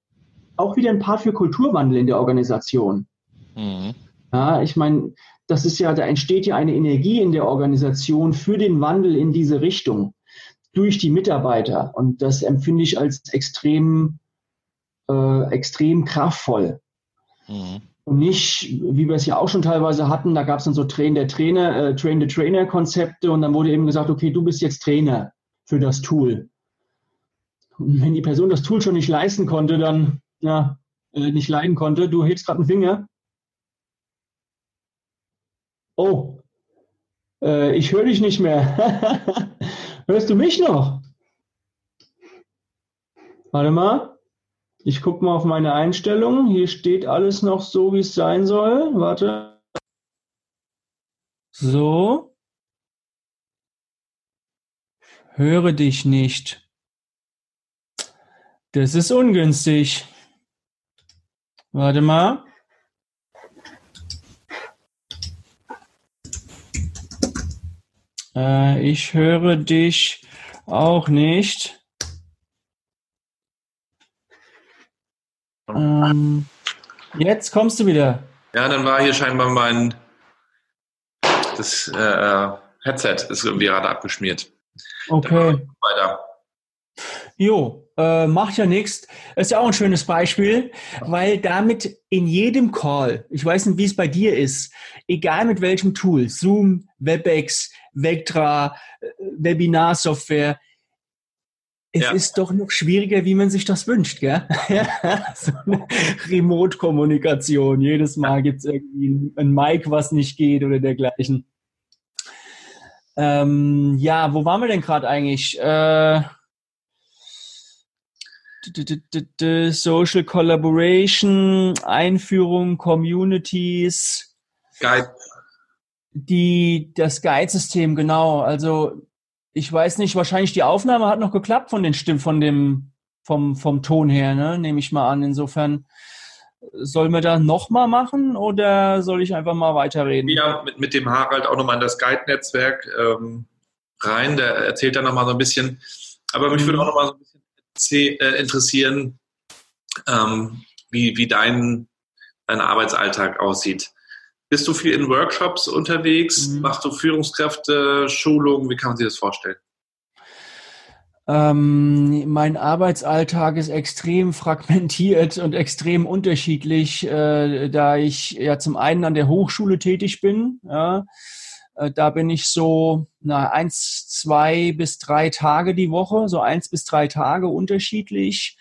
auch wieder ein Part für Kulturwandel in der Organisation. Mhm. Ja, ich meine, das ist ja, da entsteht ja eine Energie in der Organisation für den Wandel in diese Richtung durch die Mitarbeiter. Und das empfinde ich als extrem, äh, extrem kraftvoll. Mhm. Und nicht, wie wir es ja auch schon teilweise hatten, da gab es dann so Train der Trainer, äh, Train the Trainer Konzepte und dann wurde eben gesagt, okay, du bist jetzt Trainer für das Tool. Und wenn die Person das Tool schon nicht leisten konnte, dann ja, äh, nicht leiden konnte. Du hebst gerade einen Finger. Oh, äh, ich höre dich nicht mehr. Hörst du mich noch? Warte mal. Ich gucke mal auf meine Einstellungen. Hier steht alles noch so, wie es sein soll. Warte. So. Höre dich nicht. Das ist ungünstig. Warte mal. Äh, ich höre dich auch nicht. Ähm, jetzt kommst du wieder. Ja, dann war hier scheinbar mein das äh, Headset ist irgendwie gerade abgeschmiert. Okay. Weiter. Jo, äh, macht ja nichts. Ist ja auch ein schönes Beispiel, weil damit in jedem Call, ich weiß nicht, wie es bei dir ist, egal mit welchem Tool, Zoom, WebEx, Vectra, äh, Webinarsoftware, es ja. ist doch noch schwieriger, wie man sich das wünscht, gell? so eine Remote-Kommunikation. Jedes Mal gibt es irgendwie ein Mic, was nicht geht oder dergleichen. Ähm, ja, wo waren wir denn gerade eigentlich? Äh, Social Collaboration, Einführung, Communities. Guide. Die, das Guide-System, genau. Also ich weiß nicht, wahrscheinlich die Aufnahme hat noch geklappt von den Stimmen, von dem, vom, vom Ton her, ne? Nehme ich mal an. Insofern sollen wir da nochmal machen oder soll ich einfach mal weiterreden? Ja, mit, mit dem Harald auch nochmal in das Guide-Netzwerk ähm, rein. Der erzählt dann nochmal so ein bisschen. Aber mich würde mhm. auch nochmal so ein bisschen äh, interessieren, ähm, wie, wie dein, dein Arbeitsalltag aussieht. Bist du viel in Workshops unterwegs? Mhm. Machst du Führungskräfte, Schulungen? Wie kann man sich das vorstellen? Ähm, mein Arbeitsalltag ist extrem fragmentiert und extrem unterschiedlich, äh, da ich ja zum einen an der Hochschule tätig bin. Ja, äh, da bin ich so na, eins, zwei bis drei Tage die Woche, so eins bis drei Tage unterschiedlich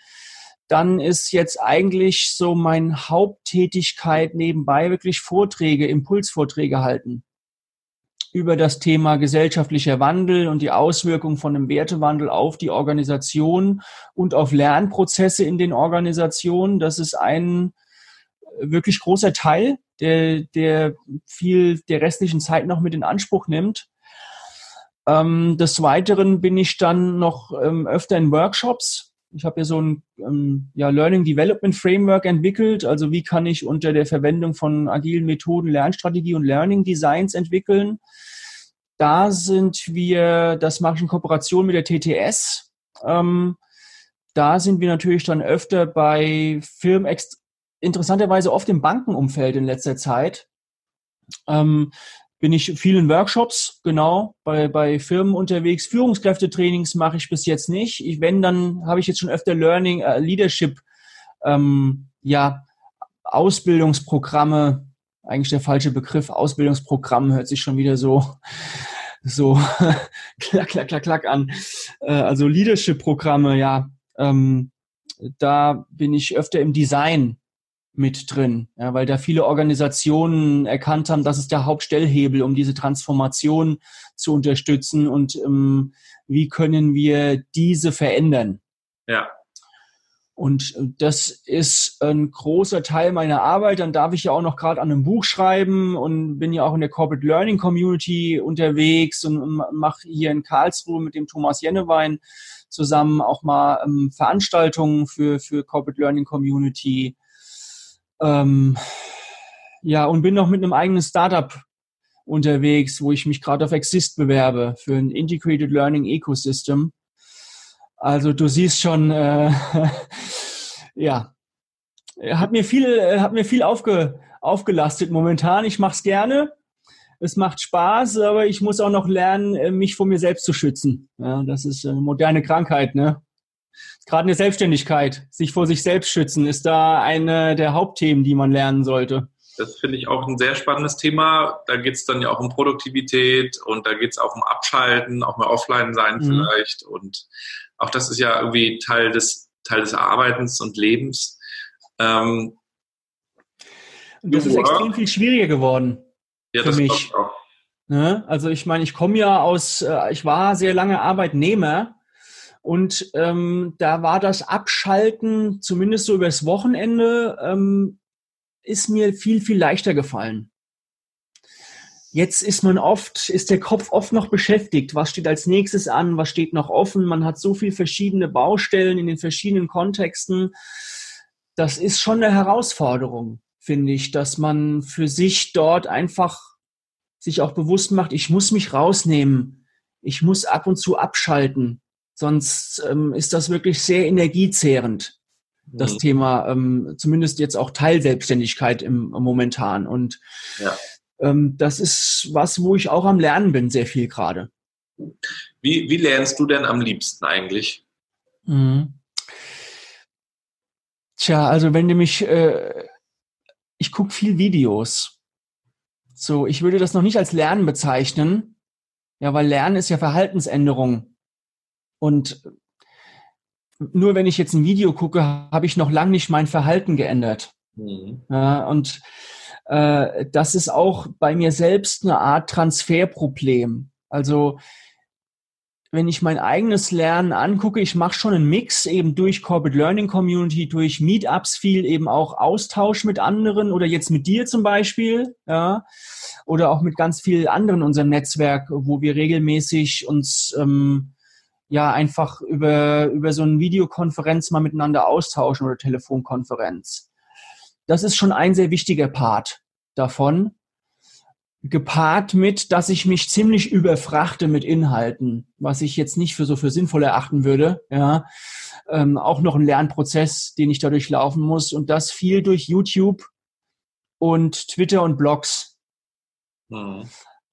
dann ist jetzt eigentlich so meine Haupttätigkeit nebenbei wirklich Vorträge, Impulsvorträge halten über das Thema gesellschaftlicher Wandel und die Auswirkungen von einem Wertewandel auf die Organisation und auf Lernprozesse in den Organisationen. Das ist ein wirklich großer Teil, der, der viel der restlichen Zeit noch mit in Anspruch nimmt. Ähm, des Weiteren bin ich dann noch ähm, öfter in Workshops ich habe ja so ein ähm, ja, Learning Development Framework entwickelt. Also wie kann ich unter der Verwendung von agilen Methoden Lernstrategie und Learning Designs entwickeln. Da sind wir, das mache ich in Kooperation mit der TTS. Ähm, da sind wir natürlich dann öfter bei Firmen, interessanterweise oft im Bankenumfeld in letzter Zeit. Ähm, bin ich vielen Workshops, genau, bei, bei Firmen unterwegs. Führungskräftetrainings mache ich bis jetzt nicht. Ich, wenn, dann habe ich jetzt schon öfter Learning, äh, Leadership, ähm, ja, Ausbildungsprogramme, eigentlich der falsche Begriff, Ausbildungsprogramm hört sich schon wieder so, so klack, klack, klack, klack an. Äh, also Leadership-Programme, ja, ähm, da bin ich öfter im Design mit drin, ja, weil da viele Organisationen erkannt haben, das ist der Hauptstellhebel, um diese Transformation zu unterstützen und ähm, wie können wir diese verändern. Ja. Und das ist ein großer Teil meiner Arbeit. Dann darf ich ja auch noch gerade an einem Buch schreiben und bin ja auch in der Corporate Learning Community unterwegs und mache hier in Karlsruhe mit dem Thomas Jennewein zusammen auch mal ähm, Veranstaltungen für, für Corporate Learning Community ähm, ja, und bin noch mit einem eigenen Startup unterwegs, wo ich mich gerade auf Exist bewerbe für ein Integrated Learning Ecosystem. Also du siehst schon, äh, ja, hat mir viel, hat mir viel aufge, aufgelastet momentan. Ich mache es gerne. Es macht Spaß, aber ich muss auch noch lernen, äh, mich vor mir selbst zu schützen. Ja, das ist eine moderne Krankheit, ne? Gerade in der Selbstständigkeit, sich vor sich selbst schützen, ist da eine der Hauptthemen, die man lernen sollte. Das finde ich auch ein sehr spannendes Thema. Da geht es dann ja auch um Produktivität und da geht es auch um Abschalten, auch mal offline sein mhm. vielleicht. Und auch das ist ja irgendwie Teil des, Teil des Arbeitens und Lebens. Ähm, das ist extrem viel schwieriger geworden. Ja, für mich. Auch. Ne? Also ich meine, ich komme ja aus, äh, ich war sehr lange Arbeitnehmer Und ähm, da war das Abschalten, zumindest so übers Wochenende, ähm, ist mir viel, viel leichter gefallen. Jetzt ist man oft, ist der Kopf oft noch beschäftigt. Was steht als nächstes an? Was steht noch offen? Man hat so viele verschiedene Baustellen in den verschiedenen Kontexten. Das ist schon eine Herausforderung, finde ich, dass man für sich dort einfach sich auch bewusst macht, ich muss mich rausnehmen. Ich muss ab und zu abschalten. Sonst ähm, ist das wirklich sehr energiezehrend, das mhm. Thema, ähm, zumindest jetzt auch Teilselbstständigkeit im, im momentan. Und ja ähm, das ist was, wo ich auch am Lernen bin, sehr viel gerade. Wie, wie lernst du denn am liebsten eigentlich? Mhm. Tja, also wenn du mich, äh, ich gucke viel Videos. So, ich würde das noch nicht als Lernen bezeichnen. Ja, weil Lernen ist ja Verhaltensänderung. Und nur wenn ich jetzt ein Video gucke, habe ich noch lange nicht mein Verhalten geändert. Mhm. Ja, und äh, das ist auch bei mir selbst eine Art Transferproblem. Also wenn ich mein eigenes Lernen angucke, ich mache schon einen Mix eben durch Corporate Learning Community, durch Meetups viel eben auch Austausch mit anderen oder jetzt mit dir zum Beispiel, ja, oder auch mit ganz vielen anderen in unserem Netzwerk, wo wir regelmäßig uns ähm, ja einfach über über so eine Videokonferenz mal miteinander austauschen oder Telefonkonferenz. Das ist schon ein sehr wichtiger Part davon, gepaart mit, dass ich mich ziemlich überfrachte mit Inhalten, was ich jetzt nicht für so für sinnvoll erachten würde. Ja, ähm, auch noch ein Lernprozess, den ich dadurch laufen muss und das viel durch YouTube und Twitter und Blogs. Mhm.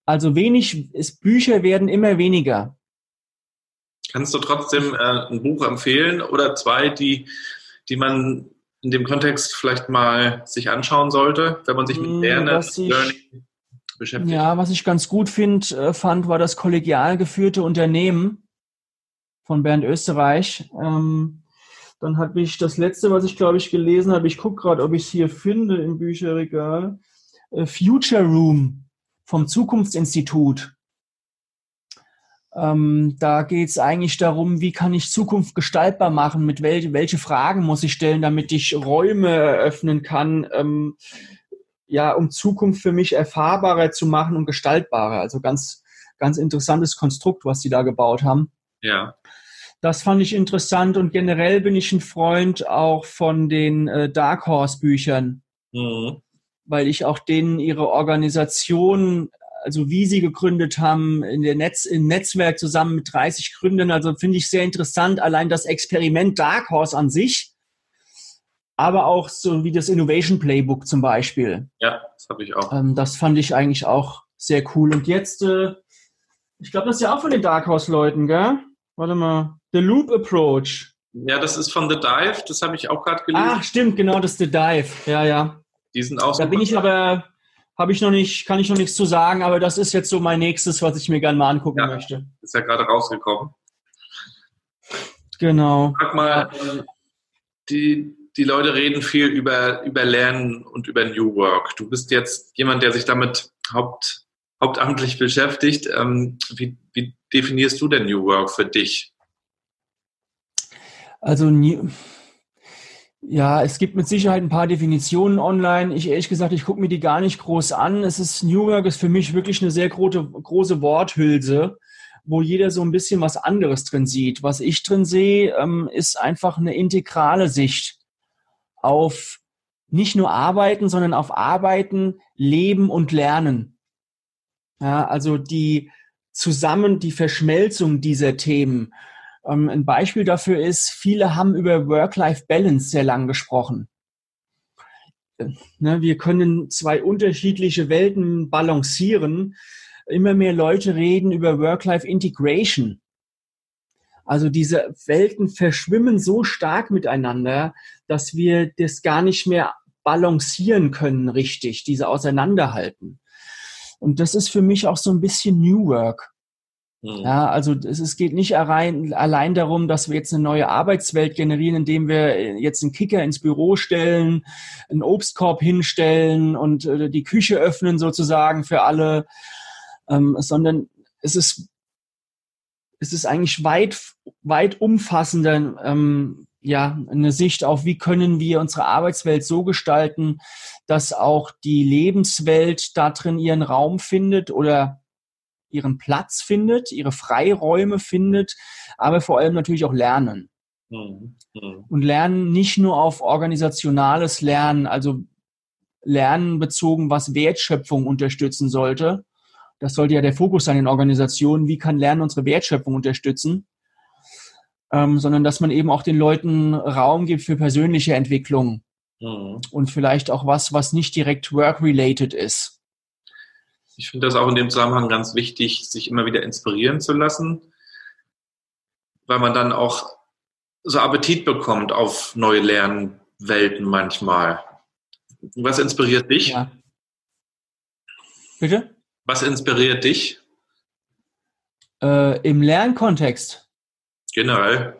Also wenig, ist, Bücher werden immer weniger. Kannst du trotzdem äh, ein Buch empfehlen oder zwei, die, die man in dem Kontext vielleicht mal sich anschauen sollte, wenn man sich mit Lernen Learning beschäftigt? Ja, was ich ganz gut find, äh, fand, war das kollegial geführte Unternehmen von Bernd Österreich. Ähm, dann habe ich das letzte, was ich glaube ich gelesen habe, ich gucke gerade, ob ich es hier finde im Bücherregal, äh, Future Room vom Zukunftsinstitut. Ähm, da geht es eigentlich darum, wie kann ich Zukunft gestaltbar machen, mit wel welche Fragen muss ich stellen, damit ich Räume eröffnen kann, ähm, ja, um Zukunft für mich erfahrbarer zu machen und gestaltbarer. Also ganz, ganz interessantes Konstrukt, was die da gebaut haben. Ja. Das fand ich interessant und generell bin ich ein Freund auch von den äh, Dark Horse Büchern. Mhm weil ich auch denen ihre Organisation also wie sie gegründet haben, in der Netz, im Netzwerk zusammen mit 30 Gründern. Also finde ich sehr interessant, allein das Experiment Dark Horse an sich, aber auch so wie das Innovation Playbook zum Beispiel. Ja, das habe ich auch. Ähm, das fand ich eigentlich auch sehr cool. Und jetzt, äh, ich glaube, das ist ja auch von den Dark Horse-Leuten, gell? Warte mal. The Loop Approach. Ja, das ist von The Dive, das habe ich auch gerade gelesen. Ach, stimmt, genau, das ist The Dive. Ja, ja. Die sind auch Da bin ich aber habe ich noch nicht, kann ich noch nichts zu sagen, aber das ist jetzt so mein nächstes, was ich mir gerne mal angucken ja, möchte. Ist ja gerade rausgekommen. Genau. Sag mal, die, die Leute reden viel über, über Lernen und über New Work. Du bist jetzt jemand, der sich damit haupt, hauptamtlich beschäftigt. Ähm, wie, wie definierst du denn New Work für dich? Also New, ja, es gibt mit Sicherheit ein paar Definitionen online. Ich ehrlich gesagt, ich gucke mir die gar nicht groß an. Es ist New Work ist für mich wirklich eine sehr große, große Worthülse, wo jeder so ein bisschen was anderes drin sieht. Was ich drin sehe, ähm, ist einfach eine integrale Sicht auf nicht nur Arbeiten, sondern auf Arbeiten, Leben und Lernen. Ja, also die zusammen die Verschmelzung dieser Themen ähm, ein Beispiel dafür ist, viele haben über Work-Life-Balance sehr lang gesprochen. Äh, ne, wir können zwei unterschiedliche Welten balancieren. Immer mehr Leute reden über Work-Life-Integration. Also diese Welten verschwimmen so stark miteinander, dass wir das gar nicht mehr balancieren können richtig, diese auseinanderhalten. Und das ist für mich auch so ein bisschen New Work. Mhm. Ja, also es, geht nicht allein, allein darum, dass wir jetzt eine neue Arbeitswelt generieren, indem wir jetzt einen Kicker ins Büro stellen, einen Obstkorb hinstellen und äh, die Küche öffnen sozusagen für alle, ähm, sondern es ist es ist eigentlich weit, weit umfassender, ähm, ja, eine Sicht auf, wie können wir unsere Arbeitswelt so gestalten, dass auch die Lebenswelt da drin ihren Raum findet oder ihren Platz findet, ihre Freiräume findet, aber vor allem natürlich auch Lernen. Mhm. Mhm. Und Lernen nicht nur auf organisationales Lernen, also Lernen bezogen, was Wertschöpfung unterstützen sollte. Das sollte ja der Fokus sein in Organisationen. Wie kann Lernen unsere Wertschöpfung unterstützen? ähm, sondern dass man eben auch den Leuten Raum gibt für persönliche Entwicklung mhm. und vielleicht auch was, was nicht direkt work-related ist. Ich finde das auch in dem Zusammenhang ganz wichtig, sich immer wieder inspirieren zu lassen, weil man dann auch so Appetit bekommt auf neue Lernwelten manchmal. Was inspiriert dich? Ja. Bitte? Was inspiriert dich? Äh, Im Lernkontext. Generell.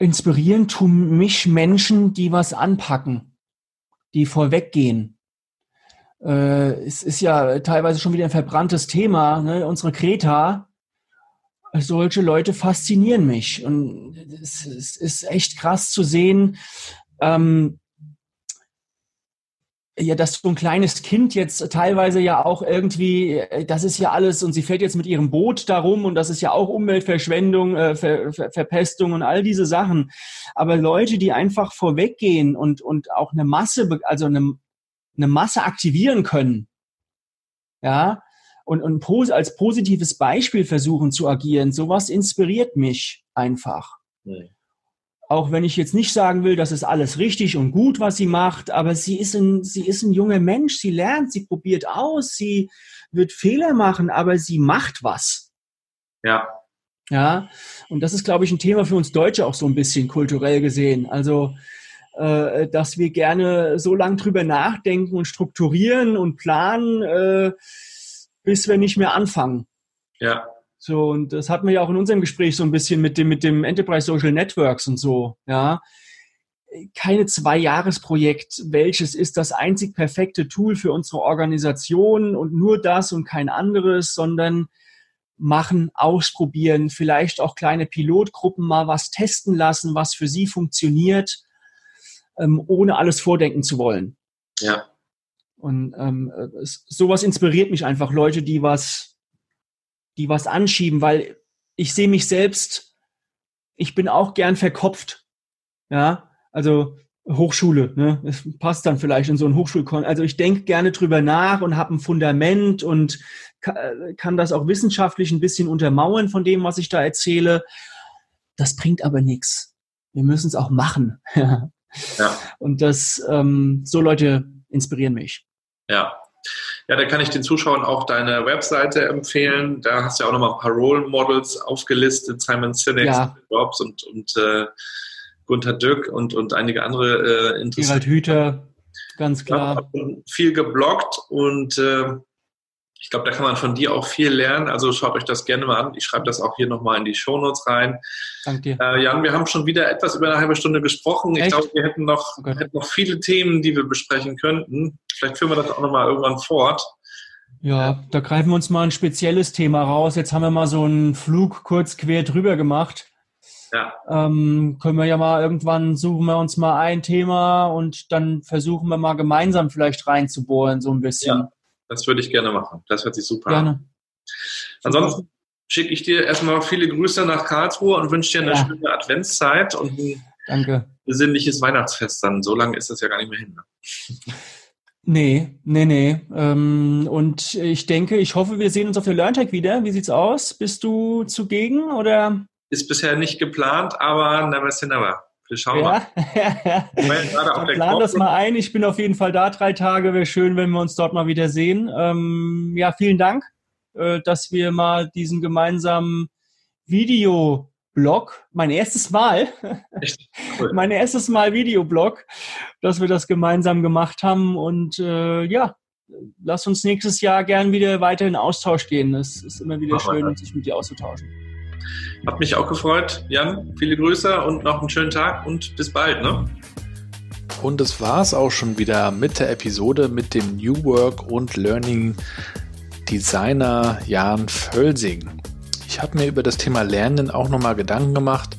Inspirieren tun mich Menschen, die was anpacken, die vorweggehen. Äh, es ist ja teilweise schon wieder ein verbranntes Thema. Ne? Unsere Kreta, solche Leute faszinieren mich. Und es, es ist echt krass zu sehen, ähm, ja, dass so ein kleines Kind jetzt teilweise ja auch irgendwie, äh, das ist ja alles und sie fährt jetzt mit ihrem Boot darum und das ist ja auch Umweltverschwendung, äh, Ver, Ver, Verpestung und all diese Sachen. Aber Leute, die einfach vorweggehen und, und auch eine Masse, also eine, eine Masse aktivieren können, ja, und, und als positives Beispiel versuchen zu agieren, sowas inspiriert mich einfach. Nee auch wenn ich jetzt nicht sagen will, das ist alles richtig und gut, was sie macht, aber sie ist ein, sie ist ein junger Mensch, sie lernt, sie probiert aus, sie wird Fehler machen, aber sie macht was. Ja. Ja, und das ist, glaube ich, ein Thema für uns Deutsche auch so ein bisschen kulturell gesehen. Also, äh, dass wir gerne so lang drüber nachdenken und strukturieren und planen, äh, bis wir nicht mehr anfangen. Ja. So, und das hatten wir ja auch in unserem Gespräch so ein bisschen mit dem, mit dem Enterprise Social Networks und so, ja. Keine Zwei-Jahres-Projekt, welches ist das einzig perfekte Tool für unsere Organisation und nur das und kein anderes, sondern machen, ausprobieren, vielleicht auch kleine Pilotgruppen mal was testen lassen, was für sie funktioniert, ähm, ohne alles vordenken zu wollen. Ja. Und ähm, es, sowas inspiriert mich einfach, Leute, die was die was anschieben, weil ich sehe mich selbst, ich bin auch gern verkopft. Ja, also Hochschule, ne? Es passt dann vielleicht in so ein Hochschulkon. Also ich denke gerne drüber nach und habe ein Fundament und kann das auch wissenschaftlich ein bisschen untermauern von dem, was ich da erzähle. Das bringt aber nichts. Wir müssen es auch machen. ja. Und das, ähm, so Leute inspirieren mich. Ja, ja, da kann ich den Zuschauern auch deine Webseite empfehlen. Da hast du ja auch nochmal ein paar Role Models aufgelistet, Simon Sinek, ja. Jobs und, und äh, Gunther Dück und, und einige andere äh, interessante. Gerald Hüther, ganz klar. viel geblockt und äh, ich glaube, da kann man von dir auch viel lernen. Also schaut euch das gerne mal an. Ich schreibe das auch hier nochmal in die Shownotes rein. Danke dir. Äh, Jan, wir haben schon wieder etwas über eine halbe Stunde gesprochen. Echt? Ich glaube, wir hätten noch, okay. hätten noch viele Themen, die wir besprechen könnten. Vielleicht führen wir das auch nochmal irgendwann fort. Ja, da greifen wir uns mal ein spezielles Thema raus. Jetzt haben wir mal so einen Flug kurz quer drüber gemacht. Ja. Ähm, können wir ja mal irgendwann suchen wir uns mal ein Thema und dann versuchen wir mal gemeinsam vielleicht reinzubohren, so ein bisschen. Ja. Das würde ich gerne machen. Das hört sich super gerne. an. Ansonsten schicke ich dir erstmal viele Grüße nach Karlsruhe und wünsche dir eine ja. schöne Adventszeit und ein Danke. besinnliches Weihnachtsfest dann. So lange ist das ja gar nicht mehr hin. Ne? Nee, nee, nee. Ähm, und ich denke, ich hoffe, wir sehen uns auf der LearnTech wieder. Wie sieht's aus? Bist du zugegen oder? Ist bisher nicht geplant, aber never say never. Wir schauen ja. mal. Plan das mal ein. Ich bin auf jeden Fall da drei Tage. Wäre schön, wenn wir uns dort mal wieder sehen. Ähm, ja, vielen Dank, äh, dass wir mal diesen gemeinsamen Videoblog, mein erstes Mal, cool. mein erstes Mal Videoblog, dass wir das gemeinsam gemacht haben. Und äh, ja, lass uns nächstes Jahr gern wieder weiter in Austausch gehen. Es ist immer wieder Mach schön, sich mit dir auszutauschen. Hat mich auch gefreut. Jan, viele Grüße und noch einen schönen Tag und bis bald. Ne? Und das war es auch schon wieder mit der Episode mit dem New Work und Learning Designer Jan Völsing. ich habe mir über das Thema Lernen auch nochmal Gedanken gemacht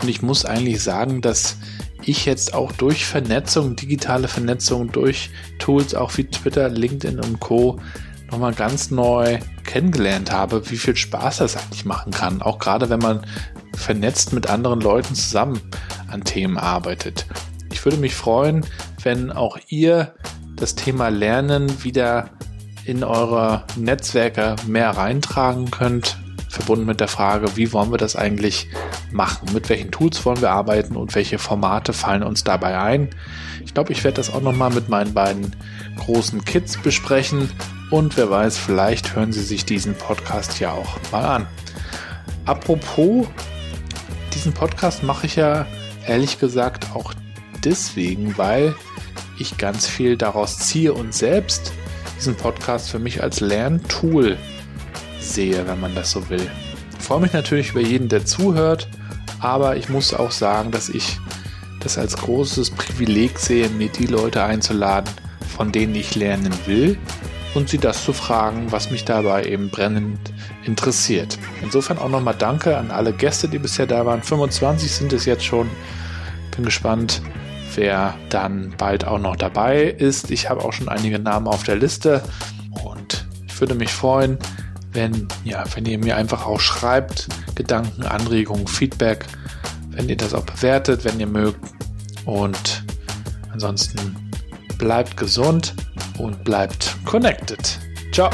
und ich muss eigentlich sagen, dass ich jetzt auch durch Vernetzung, digitale Vernetzung, durch Tools auch wie Twitter, LinkedIn und Co. nochmal ganz neu kennengelernt habe, wie viel Spaß das eigentlich machen kann. Auch gerade wenn man vernetzt mit anderen Leuten zusammen an Themen arbeitet. Ich würde mich freuen, wenn auch ihr das Thema Lernen wieder in eure Netzwerke mehr reintragen könnt, verbunden mit der Frage, wie wollen wir das eigentlich machen, mit welchen Tools wollen wir arbeiten und welche Formate fallen uns dabei ein. Ich glaube, ich werde das auch nochmal mit meinen beiden großen Kids besprechen und wer weiß, vielleicht hören sie sich diesen Podcast ja auch mal an. Apropos, diesen Podcast mache ich ja ehrlich gesagt auch deswegen, weil ich ganz viel daraus ziehe und selbst diesen Podcast für mich als Lerntool sehe, wenn man das so will. Ich freue mich natürlich über jeden, der zuhört, aber ich muss auch sagen, dass ich das als großes Privileg sehe, mir die Leute einzuladen, von denen ich lernen will und sie das zu fragen, was mich dabei eben brennend interessiert. Insofern auch nochmal Danke an alle Gäste, die bisher da waren. 25 sind es jetzt schon. Bin gespannt, wer dann bald auch noch dabei ist. Ich habe auch schon einige Namen auf der Liste und ich würde mich freuen, wenn, ja, wenn ihr mir einfach auch schreibt, Gedanken, Anregungen, Feedback, wenn ihr das auch bewertet, wenn ihr mögt. Und ansonsten bleibt gesund und bleibt connected. Ciao.